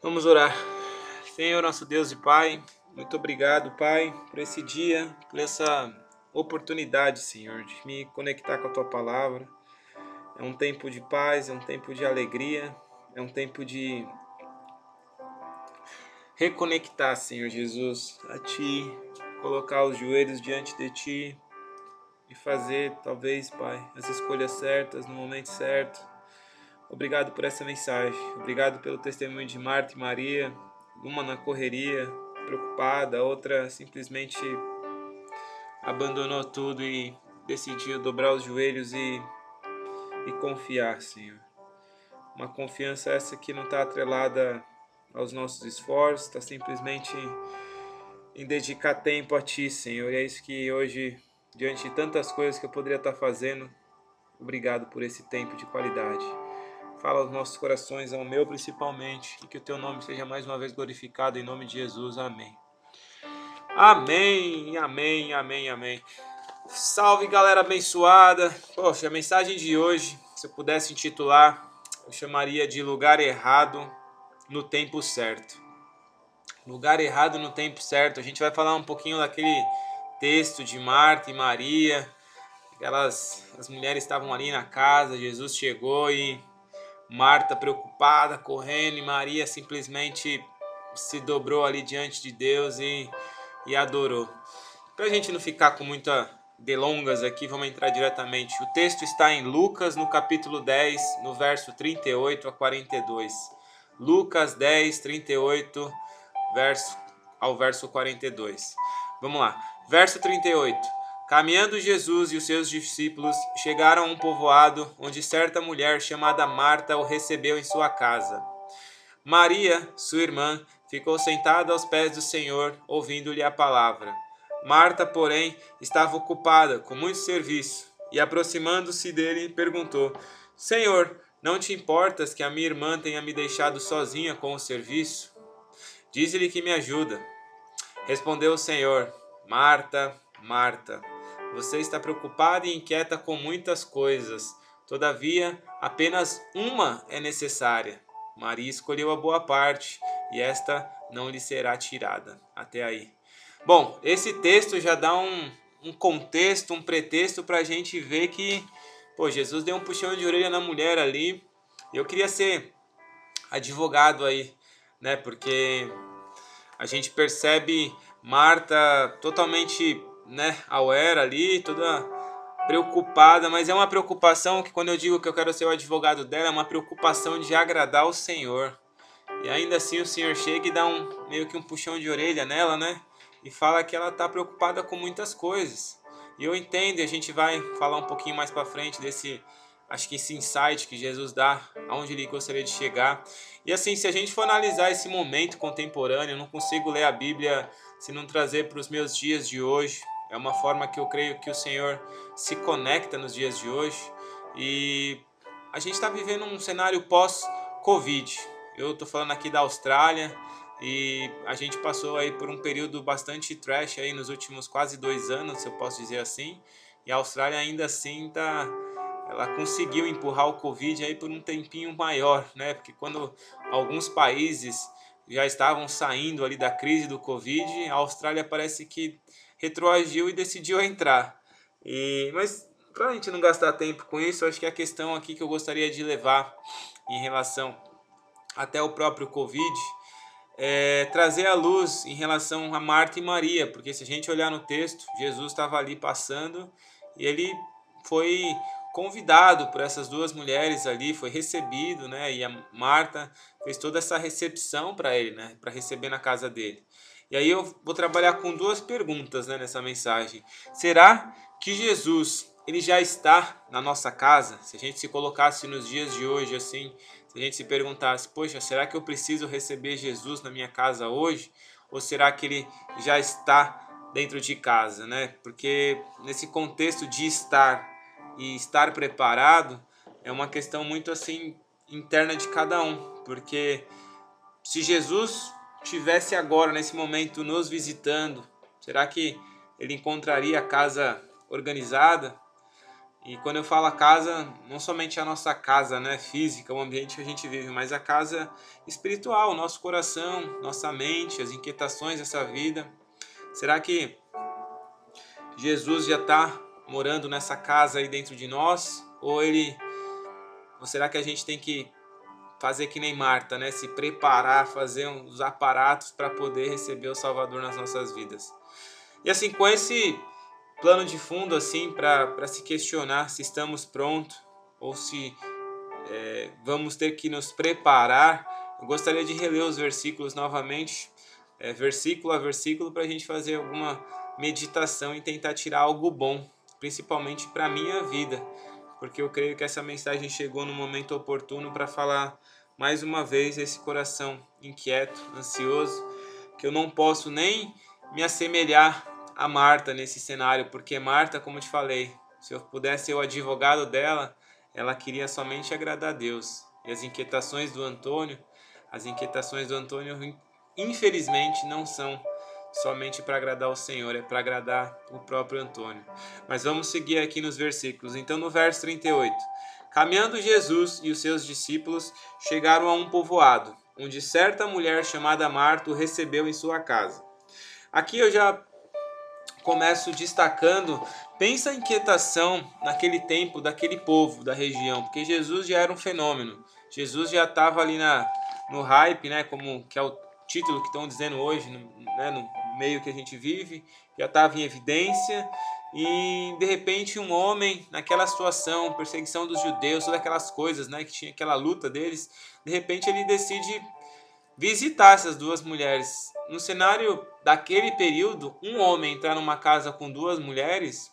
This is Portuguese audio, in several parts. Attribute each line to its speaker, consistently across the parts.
Speaker 1: Vamos orar. Senhor, nosso Deus e Pai, muito obrigado, Pai, por esse dia, por essa oportunidade, Senhor, de me conectar com a Tua palavra. É um tempo de paz, é um tempo de alegria, é um tempo de reconectar, Senhor Jesus, a Ti, colocar os joelhos diante de Ti e fazer, talvez, Pai, as escolhas certas no momento certo Obrigado por essa mensagem. Obrigado pelo testemunho de Marta e Maria, uma na correria, preocupada, outra simplesmente abandonou tudo e decidiu dobrar os joelhos e, e confiar, Senhor. Uma confiança essa que não está atrelada aos nossos esforços, está simplesmente em dedicar tempo a Ti, Senhor. E é isso que hoje, diante de tantas coisas que eu poderia estar fazendo, obrigado por esse tempo de qualidade. Fala aos nossos corações, ao meu principalmente, e que o teu nome seja mais uma vez glorificado em nome de Jesus. Amém. Amém, amém, amém, amém. Salve galera abençoada. Poxa, a mensagem de hoje, se eu pudesse intitular, eu chamaria de Lugar Errado no Tempo Certo. Lugar errado no tempo certo. A gente vai falar um pouquinho daquele texto de Marta e Maria. Aquelas as mulheres estavam ali na casa, Jesus chegou e Marta preocupada, correndo, e Maria simplesmente se dobrou ali diante de Deus e, e adorou. Para a gente não ficar com muita delongas aqui, vamos entrar diretamente. O texto está em Lucas, no capítulo 10, no verso 38 a 42. Lucas 10, 38 verso, ao verso 42. Vamos lá. Verso 38. Caminhando Jesus e os seus discípulos chegaram a um povoado onde certa mulher chamada Marta o recebeu em sua casa. Maria, sua irmã, ficou sentada aos pés do Senhor, ouvindo-lhe a palavra. Marta, porém, estava ocupada com muito serviço e, aproximando-se dele, perguntou: Senhor, não te importas que a minha irmã tenha me deixado sozinha com o serviço? Dize-lhe que me ajuda. Respondeu o Senhor: Marta, Marta. Você está preocupada e inquieta com muitas coisas. Todavia, apenas uma é necessária. Maria escolheu a boa parte e esta não lhe será tirada. Até aí. Bom, esse texto já dá um, um contexto, um pretexto para a gente ver que pô, Jesus deu um puxão de orelha na mulher ali. Eu queria ser advogado aí, né? Porque a gente percebe Marta totalmente né, aware ali, toda preocupada, mas é uma preocupação que quando eu digo que eu quero ser o advogado dela, é uma preocupação de agradar o Senhor. E ainda assim o Senhor chega e dá um meio que um puxão de orelha nela, né? E fala que ela está preocupada com muitas coisas. E eu entendo, e a gente vai falar um pouquinho mais para frente desse acho que esse insight que Jesus dá, aonde ele gostaria de chegar. E assim, se a gente for analisar esse momento contemporâneo, eu não consigo ler a Bíblia se não trazer para os meus dias de hoje, é uma forma que eu creio que o Senhor se conecta nos dias de hoje. E a gente está vivendo um cenário pós-Covid. Eu estou falando aqui da Austrália e a gente passou aí por um período bastante trash aí nos últimos quase dois anos, se eu posso dizer assim. E a Austrália ainda assim tá, ela conseguiu empurrar o Covid aí por um tempinho maior, né? Porque quando alguns países já estavam saindo ali da crise do Covid, a Austrália parece que retroagiu e decidiu entrar. E, mas para a gente não gastar tempo com isso, acho que a questão aqui que eu gostaria de levar em relação até o próprio Covid é trazer a luz em relação a Marta e Maria, porque se a gente olhar no texto, Jesus estava ali passando e ele foi convidado por essas duas mulheres ali, foi recebido, né? E a Marta fez toda essa recepção para ele, né? Para receber na casa dele. E aí eu vou trabalhar com duas perguntas né, nessa mensagem. Será que Jesus ele já está na nossa casa? Se a gente se colocasse nos dias de hoje assim, se a gente se perguntasse, poxa, será que eu preciso receber Jesus na minha casa hoje? Ou será que ele já está dentro de casa, né? Porque nesse contexto de estar e estar preparado é uma questão muito assim interna de cada um, porque se Jesus tivesse agora, nesse momento, nos visitando, será que ele encontraria a casa organizada? E quando eu falo casa, não somente a nossa casa, né, física, o ambiente que a gente vive, mas a casa espiritual, nosso coração, nossa mente, as inquietações dessa vida. Será que Jesus já está morando nessa casa aí dentro de nós? Ou ele, ou será que a gente tem que fazer que nem Marta, né, se preparar, fazer os aparatos para poder receber o Salvador nas nossas vidas? E assim, com esse plano de fundo assim para se questionar se estamos prontos ou se é, vamos ter que nos preparar. Eu gostaria de reler os versículos novamente, é, versículo a versículo, para a gente fazer alguma meditação e tentar tirar algo bom, principalmente para a minha vida, porque eu creio que essa mensagem chegou no momento oportuno para falar mais uma vez esse coração inquieto, ansioso, que eu não posso nem me assemelhar a Marta nesse cenário, porque Marta, como eu te falei, se eu pudesse ser o advogado dela, ela queria somente agradar a Deus. E as inquietações do Antônio, as inquietações do Antônio, infelizmente, não são somente para agradar o Senhor, é para agradar o próprio Antônio. Mas vamos seguir aqui nos versículos. Então, no verso 38. Caminhando Jesus e os seus discípulos chegaram a um povoado, onde certa mulher chamada Marta o recebeu em sua casa. Aqui eu já começo destacando, pensa a inquietação naquele tempo daquele povo da região, porque Jesus já era um fenômeno. Jesus já estava ali na, no hype, né, como que é o título que estão dizendo hoje, né, no meio que a gente vive, já estava em evidência. E de repente um homem naquela situação, perseguição dos judeus, todas aquelas coisas, né, que tinha aquela luta deles, de repente ele decide visitar essas duas mulheres. No cenário daquele período, um homem entrar numa casa com duas mulheres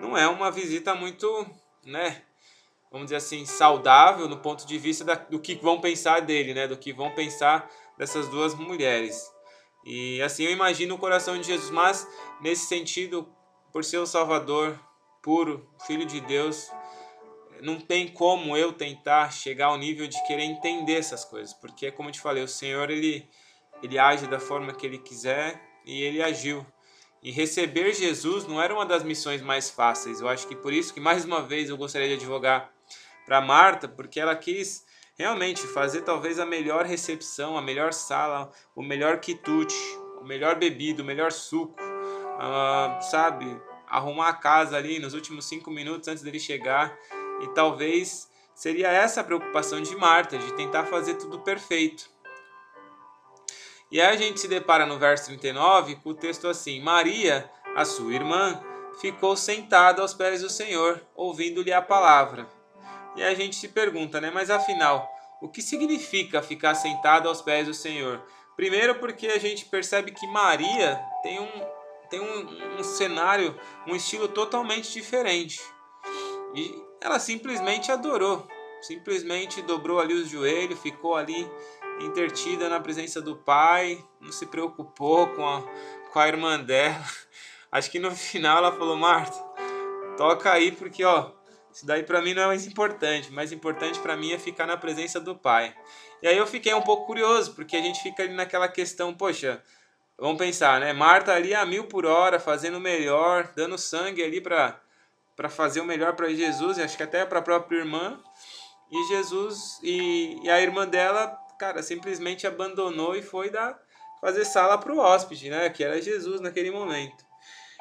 Speaker 1: não é uma visita muito, né, vamos dizer assim, saudável no ponto de vista da, do que vão pensar dele, né, do que vão pensar dessas duas mulheres. E assim eu imagino o coração de Jesus, mas nesse sentido, por ser o Salvador puro, Filho de Deus, não tem como eu tentar chegar ao nível de querer entender essas coisas, porque como eu te falei, o Senhor ele ele age da forma que ele quiser e ele agiu. E receber Jesus não era uma das missões mais fáceis. Eu acho que por isso que mais uma vez eu gostaria de advogar para Marta, porque ela quis realmente fazer talvez a melhor recepção, a melhor sala, o melhor quitute, o melhor bebido, o melhor suco, uh, sabe? Arrumar a casa ali nos últimos cinco minutos antes dele chegar e talvez seria essa a preocupação de Marta, de tentar fazer tudo perfeito. E aí a gente se depara no verso 39 com o texto assim: Maria, a sua irmã, ficou sentada aos pés do Senhor, ouvindo-lhe a palavra. E a gente se pergunta, né? Mas afinal, o que significa ficar sentada aos pés do Senhor? Primeiro, porque a gente percebe que Maria tem um, tem um, um cenário, um estilo totalmente diferente. E ela simplesmente adorou, simplesmente dobrou ali os joelhos, ficou ali intertida na presença do pai, não se preocupou com a, com a irmã dela. Acho que no final ela falou: Marta, toca aí porque ó, isso daí para mim não é mais importante. mais importante para mim é ficar na presença do pai. E aí eu fiquei um pouco curioso, porque a gente fica ali naquela questão, poxa, vamos pensar, né? Marta ali a mil por hora, fazendo o melhor, dando sangue ali para para fazer o melhor para Jesus, e acho que até para a própria irmã. E Jesus e, e, a irmã dela, cara, simplesmente abandonou e foi dar fazer sala para o hóspede, né? Que era Jesus naquele momento.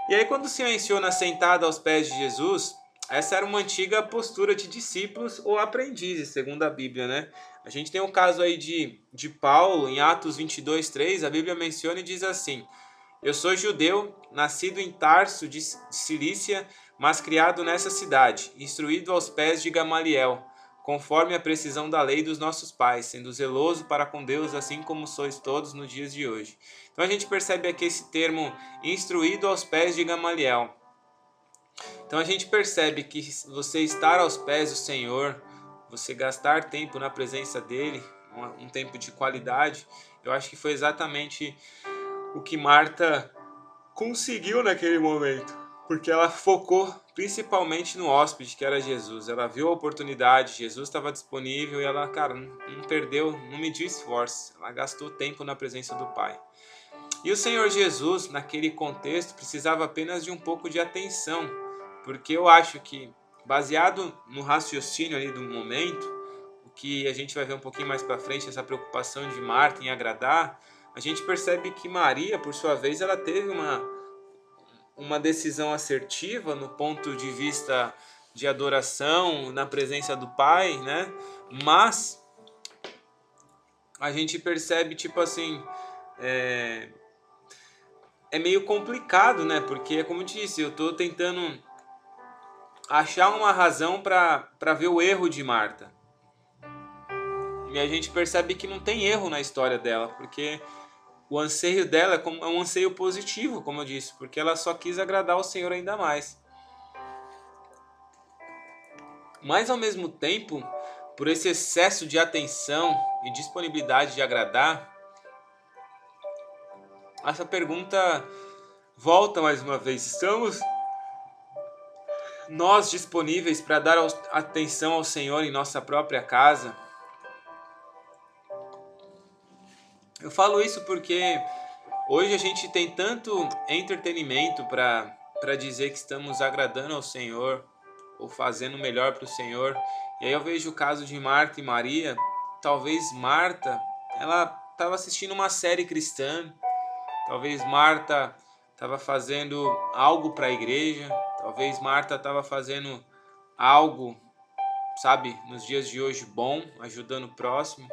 Speaker 1: E aí quando se menciona sentada aos pés de Jesus, essa era uma antiga postura de discípulos ou aprendizes, segundo a Bíblia, né? A gente tem o um caso aí de, de Paulo, em Atos 22, 3, a Bíblia menciona e diz assim: Eu sou judeu, nascido em Tarso de Cilícia, mas criado nessa cidade, instruído aos pés de Gamaliel, conforme a precisão da lei dos nossos pais, sendo zeloso para com Deus, assim como sois todos nos dias de hoje. Então a gente percebe aqui esse termo instruído aos pés de Gamaliel. Então a gente percebe que você estar aos pés do Senhor, você gastar tempo na presença dele, um tempo de qualidade, eu acho que foi exatamente o que Marta conseguiu naquele momento porque ela focou principalmente no hóspede, que era Jesus. Ela viu a oportunidade, Jesus estava disponível e ela, cara, não, perdeu, não mediu esforço. Ela gastou tempo na presença do Pai. E o Senhor Jesus, naquele contexto, precisava apenas de um pouco de atenção, porque eu acho que baseado no raciocínio ali do momento, o que a gente vai ver um pouquinho mais para frente, essa preocupação de Marta em agradar, a gente percebe que Maria, por sua vez, ela teve uma, uma decisão assertiva no ponto de vista de adoração na presença do Pai, né? Mas a gente percebe, tipo assim, é, é meio complicado, né? Porque, como eu disse, eu estou tentando achar uma razão para ver o erro de Marta. E a gente percebe que não tem erro na história dela, porque o anseio dela é, é um anseio positivo, como eu disse, porque ela só quis agradar o Senhor ainda mais. Mas ao mesmo tempo, por esse excesso de atenção e disponibilidade de agradar, essa pergunta volta mais uma vez. Estamos nós disponíveis para dar atenção ao Senhor em nossa própria casa? Eu falo isso porque hoje a gente tem tanto entretenimento para dizer que estamos agradando ao Senhor ou fazendo melhor para o Senhor. E aí eu vejo o caso de Marta e Maria. Talvez Marta, ela estava assistindo uma série cristã. Talvez Marta estava fazendo algo para a igreja. Talvez Marta estava fazendo algo, sabe, nos dias de hoje bom, ajudando o próximo.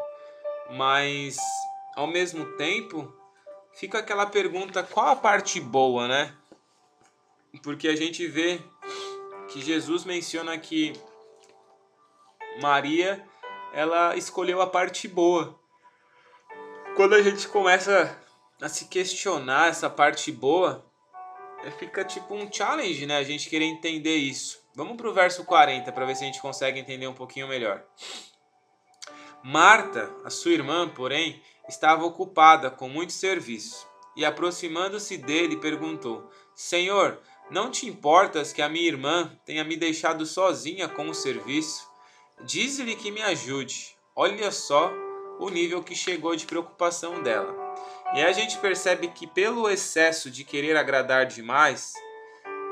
Speaker 1: Mas ao mesmo tempo, fica aquela pergunta: qual a parte boa, né? Porque a gente vê que Jesus menciona que Maria ela escolheu a parte boa. Quando a gente começa a se questionar essa parte boa, fica tipo um challenge, né? A gente querer entender isso. Vamos pro verso 40 para ver se a gente consegue entender um pouquinho melhor. Marta, a sua irmã, porém, estava ocupada com muito serviço, e aproximando-se dele, perguntou: Senhor, não te importas que a minha irmã tenha me deixado sozinha com o serviço? Dize-lhe que me ajude. Olha só o nível que chegou de preocupação dela. E a gente percebe que pelo excesso de querer agradar demais,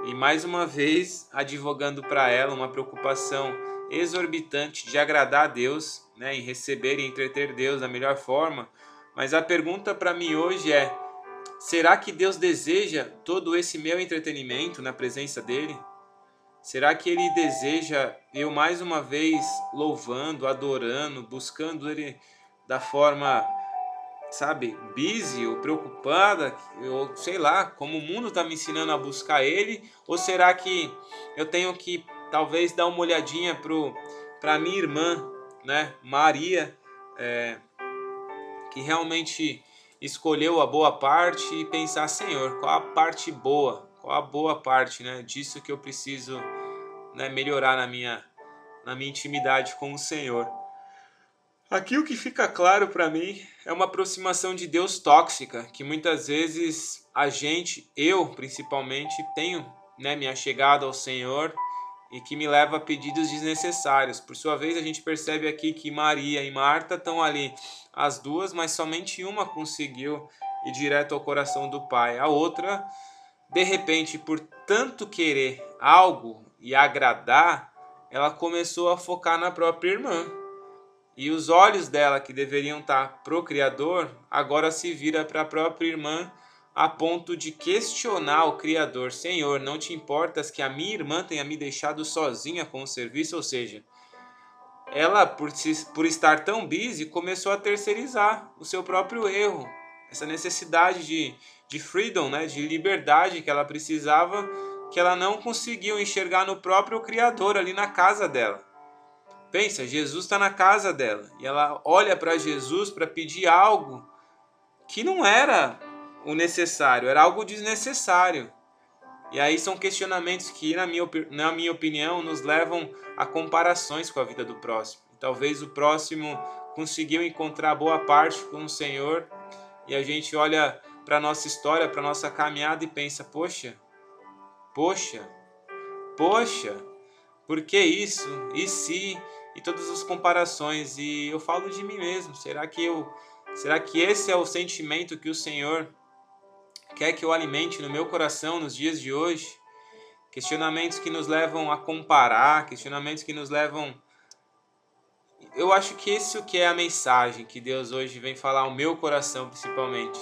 Speaker 1: e mais uma vez advogando para ela uma preocupação exorbitante de agradar a Deus, né, em receber e entreter Deus da melhor forma, mas a pergunta para mim hoje é: será que Deus deseja todo esse meu entretenimento na presença dele? Será que ele deseja eu mais uma vez louvando, adorando, buscando ele da forma, sabe, busy ou preocupada, ou sei lá, como o mundo está me ensinando a buscar ele? Ou será que eu tenho que talvez dar uma olhadinha para minha irmã, né, Maria, é, que realmente escolheu a boa parte e pensar, Senhor, qual a parte boa, qual a boa parte, né, disso que eu preciso, né, melhorar na minha na minha intimidade com o Senhor. Aqui o que fica claro para mim é uma aproximação de Deus tóxica, que muitas vezes a gente, eu principalmente, tenho, né, me achegado ao Senhor e que me leva a pedidos desnecessários. Por sua vez, a gente percebe aqui que Maria e Marta estão ali, as duas, mas somente uma conseguiu ir direto ao coração do Pai. A outra, de repente, por tanto querer algo e agradar, ela começou a focar na própria irmã. E os olhos dela, que deveriam estar pro Criador, agora se vira para a própria irmã a ponto de questionar o Criador: Senhor, não te importas que a minha irmã tenha me deixado sozinha com o serviço? Ou seja, ela, por, se, por estar tão busy, começou a terceirizar o seu próprio erro, essa necessidade de, de freedom, né, de liberdade que ela precisava, que ela não conseguiu enxergar no próprio Criador ali na casa dela. Pensa, Jesus está na casa dela e ela olha para Jesus para pedir algo que não era o necessário, era algo desnecessário. E aí são questionamentos que, na minha, na minha opinião, nos levam a comparações com a vida do próximo. Talvez o próximo conseguiu encontrar boa parte com o Senhor e a gente olha para a nossa história, para a nossa caminhada e pensa: poxa, poxa, poxa, por que isso? E se? E todas as comparações. E eu falo de mim mesmo. Será que eu. Será que esse é o sentimento que o Senhor quer que eu alimente no meu coração nos dias de hoje, questionamentos que nos levam a comparar, questionamentos que nos levam eu acho que isso que é a mensagem que Deus hoje vem falar ao meu coração principalmente.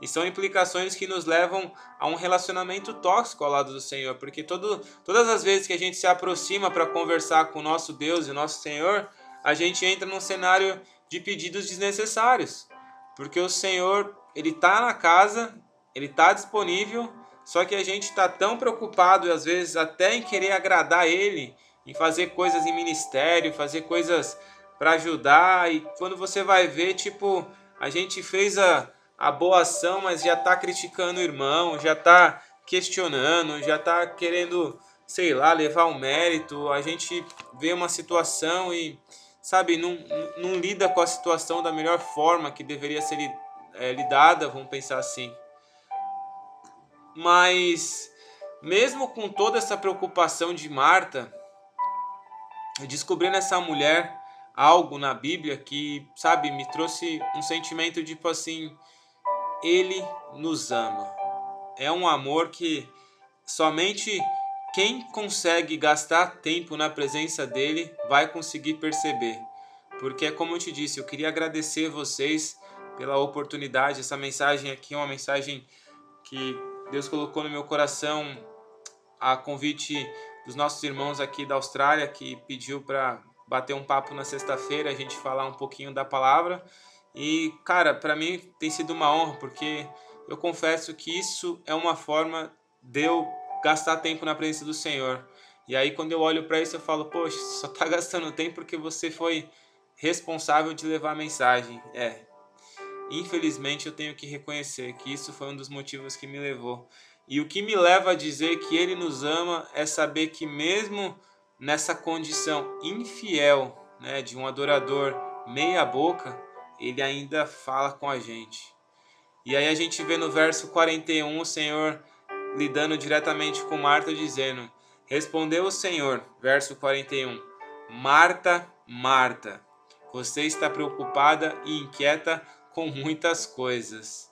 Speaker 1: E são implicações que nos levam a um relacionamento tóxico ao lado do Senhor, porque todo, todas as vezes que a gente se aproxima para conversar com o nosso Deus e o nosso Senhor, a gente entra num cenário de pedidos desnecessários. Porque o Senhor, ele está na casa, ele está disponível, só que a gente está tão preocupado, às vezes até em querer agradar Ele, em fazer coisas em ministério, fazer coisas para ajudar, e quando você vai ver, tipo, a gente fez a, a boa ação, mas já está criticando o irmão, já está questionando, já está querendo, sei lá, levar o um mérito. A gente vê uma situação e, sabe, não, não lida com a situação da melhor forma que deveria ser é, lidada, vamos pensar assim. Mas, mesmo com toda essa preocupação de Marta, descobrindo essa mulher algo na Bíblia que, sabe, me trouxe um sentimento tipo assim, ele nos ama. É um amor que somente quem consegue gastar tempo na presença dele vai conseguir perceber. Porque é como eu te disse, eu queria agradecer vocês pela oportunidade. Essa mensagem aqui é uma mensagem que Deus colocou no meu coração a convite dos nossos irmãos aqui da Austrália que pediu para bater um papo na sexta-feira, a gente falar um pouquinho da palavra. E, cara, para mim tem sido uma honra, porque eu confesso que isso é uma forma de eu gastar tempo na presença do Senhor. E aí, quando eu olho para isso, eu falo, poxa, só tá gastando tempo porque você foi responsável de levar a mensagem. É. Infelizmente, eu tenho que reconhecer que isso foi um dos motivos que me levou. E o que me leva a dizer que Ele nos ama é saber que, mesmo nessa condição infiel né, de um adorador meia-boca, ele ainda fala com a gente. E aí a gente vê no verso 41 o Senhor lidando diretamente com Marta, dizendo: Respondeu o Senhor, verso 41, Marta, Marta, você está preocupada e inquieta com muitas coisas.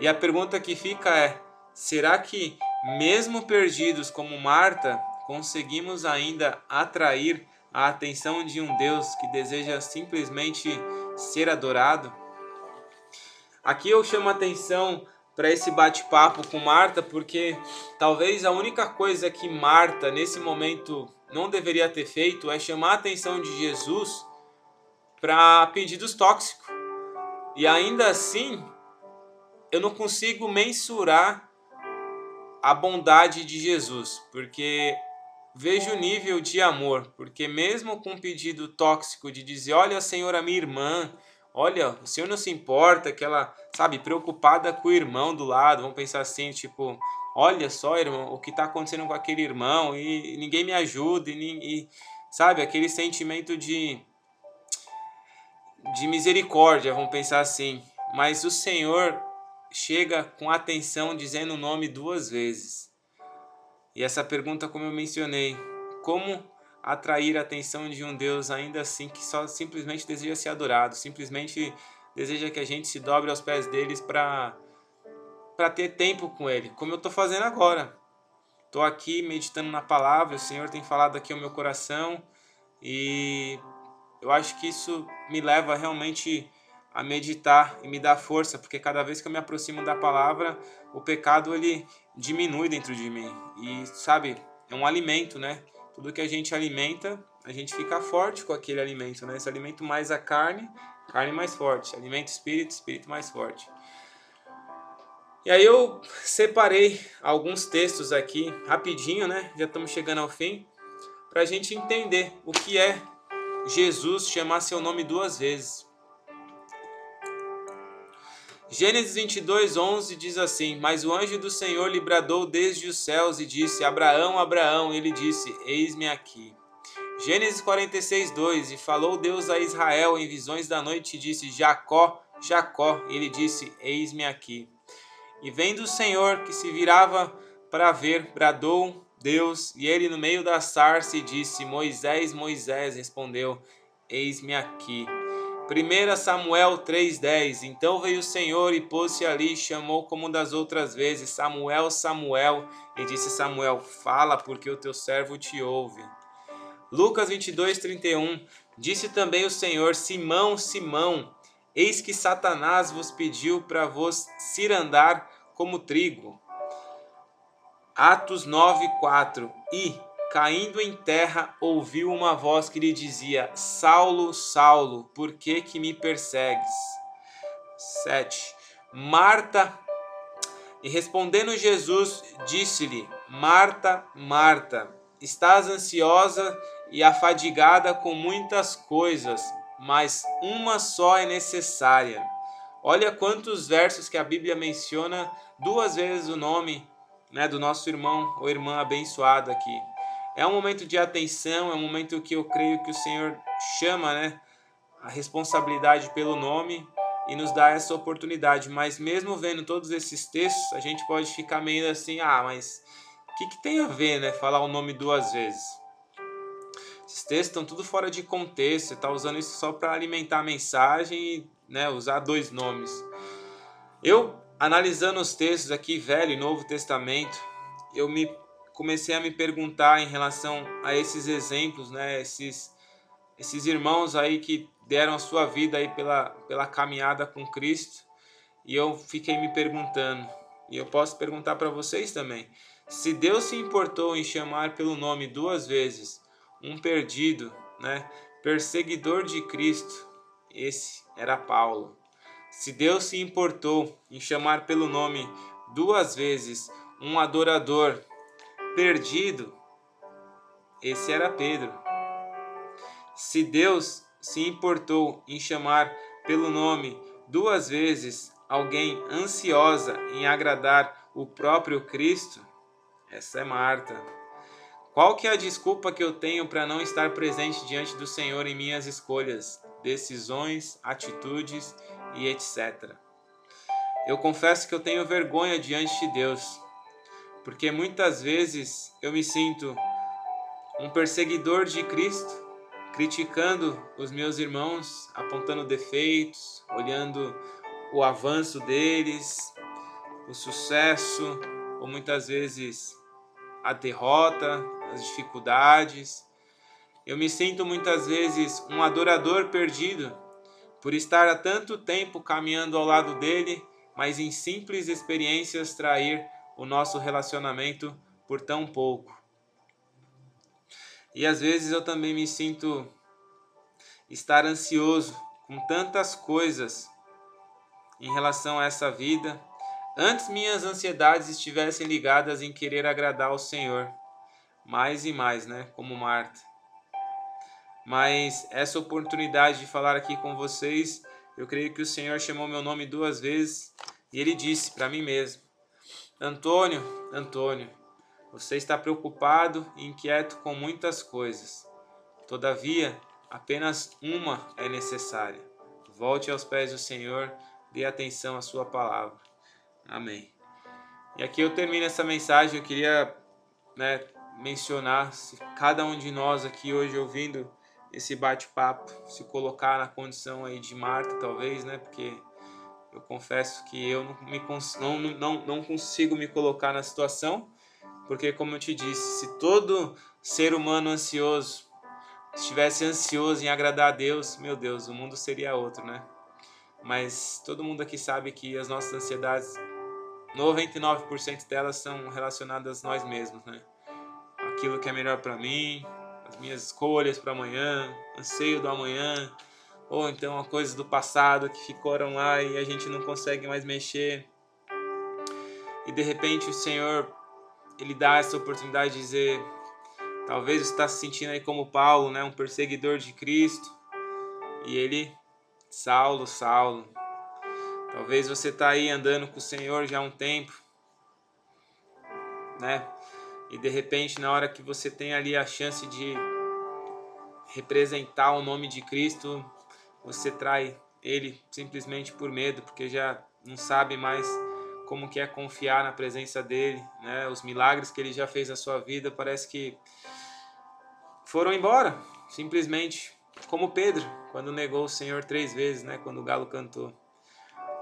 Speaker 1: E a pergunta que fica é: será que, mesmo perdidos como Marta, conseguimos ainda atrair a atenção de um Deus que deseja simplesmente ser adorado? Aqui eu chamo a atenção para esse bate-papo com Marta, porque talvez a única coisa que Marta nesse momento não deveria ter feito é chamar a atenção de Jesus para pedidos tóxicos. E ainda assim, eu não consigo mensurar a bondade de Jesus, porque vejo o nível de amor, porque mesmo com um pedido tóxico de dizer, olha, Senhor, a minha irmã, olha, o Senhor não se importa, que ela, sabe, preocupada com o irmão do lado, vamos pensar assim, tipo, olha só, irmão, o que está acontecendo com aquele irmão e ninguém me ajuda e, e sabe, aquele sentimento de de misericórdia, vamos pensar assim. Mas o Senhor chega com atenção dizendo o nome duas vezes. E essa pergunta, como eu mencionei, como atrair a atenção de um Deus ainda assim que só simplesmente deseja ser adorado, simplesmente deseja que a gente se dobre aos pés deles para para ter tempo com ele, como eu estou fazendo agora. Estou aqui meditando na palavra, o Senhor tem falado aqui ao meu coração e eu acho que isso me leva realmente a meditar e me dá força, porque cada vez que eu me aproximo da palavra, o pecado ele diminui dentro de mim. E sabe, é um alimento, né? Tudo que a gente alimenta, a gente fica forte com aquele alimento, né? Esse alimento mais a carne, carne mais forte. Alimento espírito, espírito mais forte. E aí eu separei alguns textos aqui, rapidinho, né? Já estamos chegando ao fim, para a gente entender o que é Jesus chamar seu nome duas vezes. Gênesis 22, 11 diz assim: Mas o anjo do Senhor lhe bradou desde os céus e disse: Abraão, Abraão. E ele disse: Eis-me aqui. Gênesis 46, 2: E falou Deus a Israel em visões da noite e disse: Jacó, Jacó. E ele disse: Eis-me aqui. E vendo o Senhor que se virava para ver, bradou Deus, e ele no meio da sarça disse: Moisés, Moisés, respondeu: Eis-me aqui. 1 Samuel 3,10 Então veio o Senhor e pôs-se ali chamou como das outras vezes: Samuel, Samuel. E disse Samuel: Fala, porque o teu servo te ouve. Lucas 22:31 Disse também o Senhor: Simão, Simão, eis que Satanás vos pediu para vos cirandar como trigo. Atos 9:4 E caindo em terra ouviu uma voz que lhe dizia: Saulo, Saulo, por que que me persegues? 7. Marta e respondendo Jesus, disse-lhe: Marta, Marta, estás ansiosa e afadigada com muitas coisas, mas uma só é necessária. Olha quantos versos que a Bíblia menciona duas vezes o nome né, do nosso irmão ou irmã abençoado aqui. É um momento de atenção, é um momento que eu creio que o Senhor chama né, a responsabilidade pelo nome e nos dá essa oportunidade. Mas mesmo vendo todos esses textos, a gente pode ficar meio assim, ah, mas o que, que tem a ver né, falar o nome duas vezes? Esses textos estão tudo fora de contexto, você está usando isso só para alimentar a mensagem e né, usar dois nomes. Eu, analisando os textos aqui, Velho e Novo Testamento, eu me comecei a me perguntar em relação a esses exemplos, né, esses, esses irmãos aí que deram a sua vida aí pela, pela caminhada com Cristo, e eu fiquei me perguntando, e eu posso perguntar para vocês também, se Deus se importou em chamar pelo nome duas vezes um perdido, né, perseguidor de Cristo, esse era Paulo. Se Deus se importou em chamar pelo nome duas vezes um adorador perdido, esse era Pedro. Se Deus se importou em chamar pelo nome duas vezes alguém ansiosa em agradar o próprio Cristo, essa é Marta. Qual que é a desculpa que eu tenho para não estar presente diante do Senhor em minhas escolhas, decisões, atitudes e etc. Eu confesso que eu tenho vergonha diante de Deus, porque muitas vezes eu me sinto um perseguidor de Cristo, criticando os meus irmãos, apontando defeitos, olhando o avanço deles, o sucesso, ou muitas vezes a derrota, as dificuldades. Eu me sinto muitas vezes um adorador perdido por estar há tanto tempo caminhando ao lado dele, mas em simples experiências trair o nosso relacionamento por tão pouco. E às vezes eu também me sinto estar ansioso com tantas coisas em relação a essa vida Antes minhas ansiedades estivessem ligadas em querer agradar ao Senhor, mais e mais, né? Como Marta. Mas essa oportunidade de falar aqui com vocês, eu creio que o Senhor chamou meu nome duas vezes e ele disse para mim mesmo: Antônio, Antônio, você está preocupado e inquieto com muitas coisas. Todavia, apenas uma é necessária. Volte aos pés do Senhor, dê atenção à sua palavra. Amém. E aqui eu termino essa mensagem. Eu queria né, mencionar se cada um de nós aqui hoje ouvindo esse bate-papo se colocar na condição aí de Marta, talvez, né? Porque eu confesso que eu não, me, não, não, não consigo me colocar na situação, porque, como eu te disse, se todo ser humano ansioso estivesse ansioso em agradar a Deus, meu Deus, o mundo seria outro, né? Mas todo mundo aqui sabe que as nossas ansiedades 99% delas são relacionadas a nós mesmos, né? Aquilo que é melhor para mim, as minhas escolhas para amanhã, anseio do amanhã, ou então a coisas do passado que ficaram lá e a gente não consegue mais mexer. E de repente o Senhor ele dá essa oportunidade de dizer, talvez você está se sentindo aí como Paulo, né, um perseguidor de Cristo, e ele, Saulo, Saulo, Talvez você está aí andando com o Senhor já há um tempo, né? E de repente, na hora que você tem ali a chance de representar o nome de Cristo, você trai ele simplesmente por medo, porque já não sabe mais como que é confiar na presença dele, né? Os milagres que ele já fez na sua vida parece que foram embora, simplesmente como Pedro, quando negou o Senhor três vezes, né, quando o galo cantou.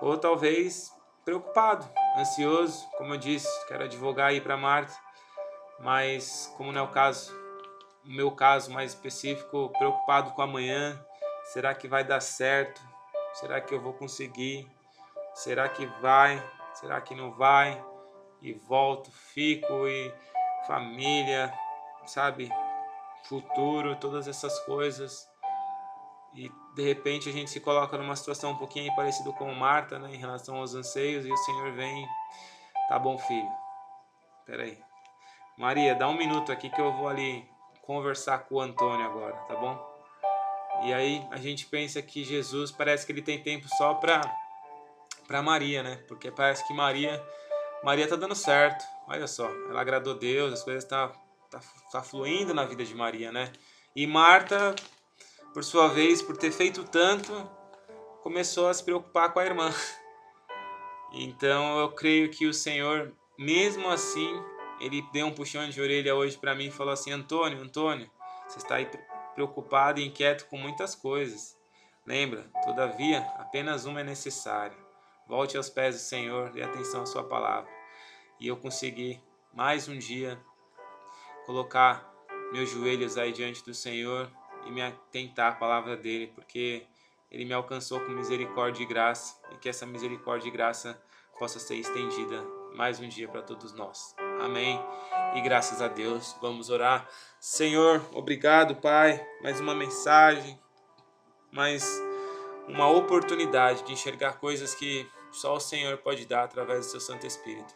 Speaker 1: Ou talvez preocupado, ansioso, como eu disse, quero advogar aí para Marta, mas como não é o caso, o meu caso mais específico, preocupado com amanhã, será que vai dar certo? Será que eu vou conseguir? Será que vai? Será que não vai? E volto, fico e família, sabe? Futuro, todas essas coisas. E de repente a gente se coloca numa situação um pouquinho parecido com Marta, né, em relação aos anseios, e o Senhor vem, tá bom, filho. Espera aí. Maria, dá um minuto aqui que eu vou ali conversar com o Antônio agora, tá bom? E aí a gente pensa que Jesus parece que ele tem tempo só para para Maria, né? Porque parece que Maria Maria tá dando certo. Olha só, ela agradou Deus, as coisas tá tá, tá fluindo na vida de Maria, né? E Marta, por sua vez, por ter feito tanto, começou a se preocupar com a irmã. Então eu creio que o Senhor, mesmo assim, ele deu um puxão de orelha hoje para mim e falou assim: Antônio, Antônio, você está aí preocupado e inquieto com muitas coisas. Lembra, todavia, apenas uma é necessária. Volte aos pés do Senhor e atenção à Sua palavra. E eu consegui, mais um dia, colocar meus joelhos aí diante do Senhor e me atentar à palavra dele, porque ele me alcançou com misericórdia e graça, e que essa misericórdia e graça possa ser estendida mais um dia para todos nós. Amém. E graças a Deus, vamos orar. Senhor, obrigado, Pai. Mais uma mensagem, mais uma oportunidade de enxergar coisas que só o Senhor pode dar através do seu Santo Espírito.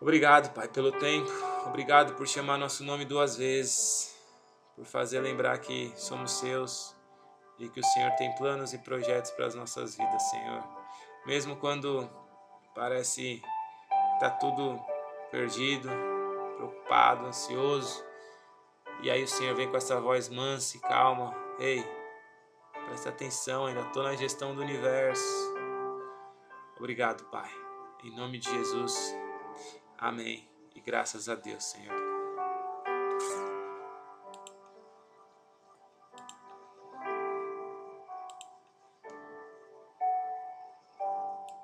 Speaker 1: Obrigado, Pai, pelo tempo. Obrigado por chamar nosso nome duas vezes, por fazer lembrar que somos seus e que o Senhor tem planos e projetos para as nossas vidas, Senhor. Mesmo quando parece tá tudo perdido, preocupado, ansioso. E aí o Senhor vem com essa voz mansa e calma. Ei, presta atenção, ainda estou na gestão do universo. Obrigado, Pai. Em nome de Jesus. Amém. E graças a Deus, Senhor.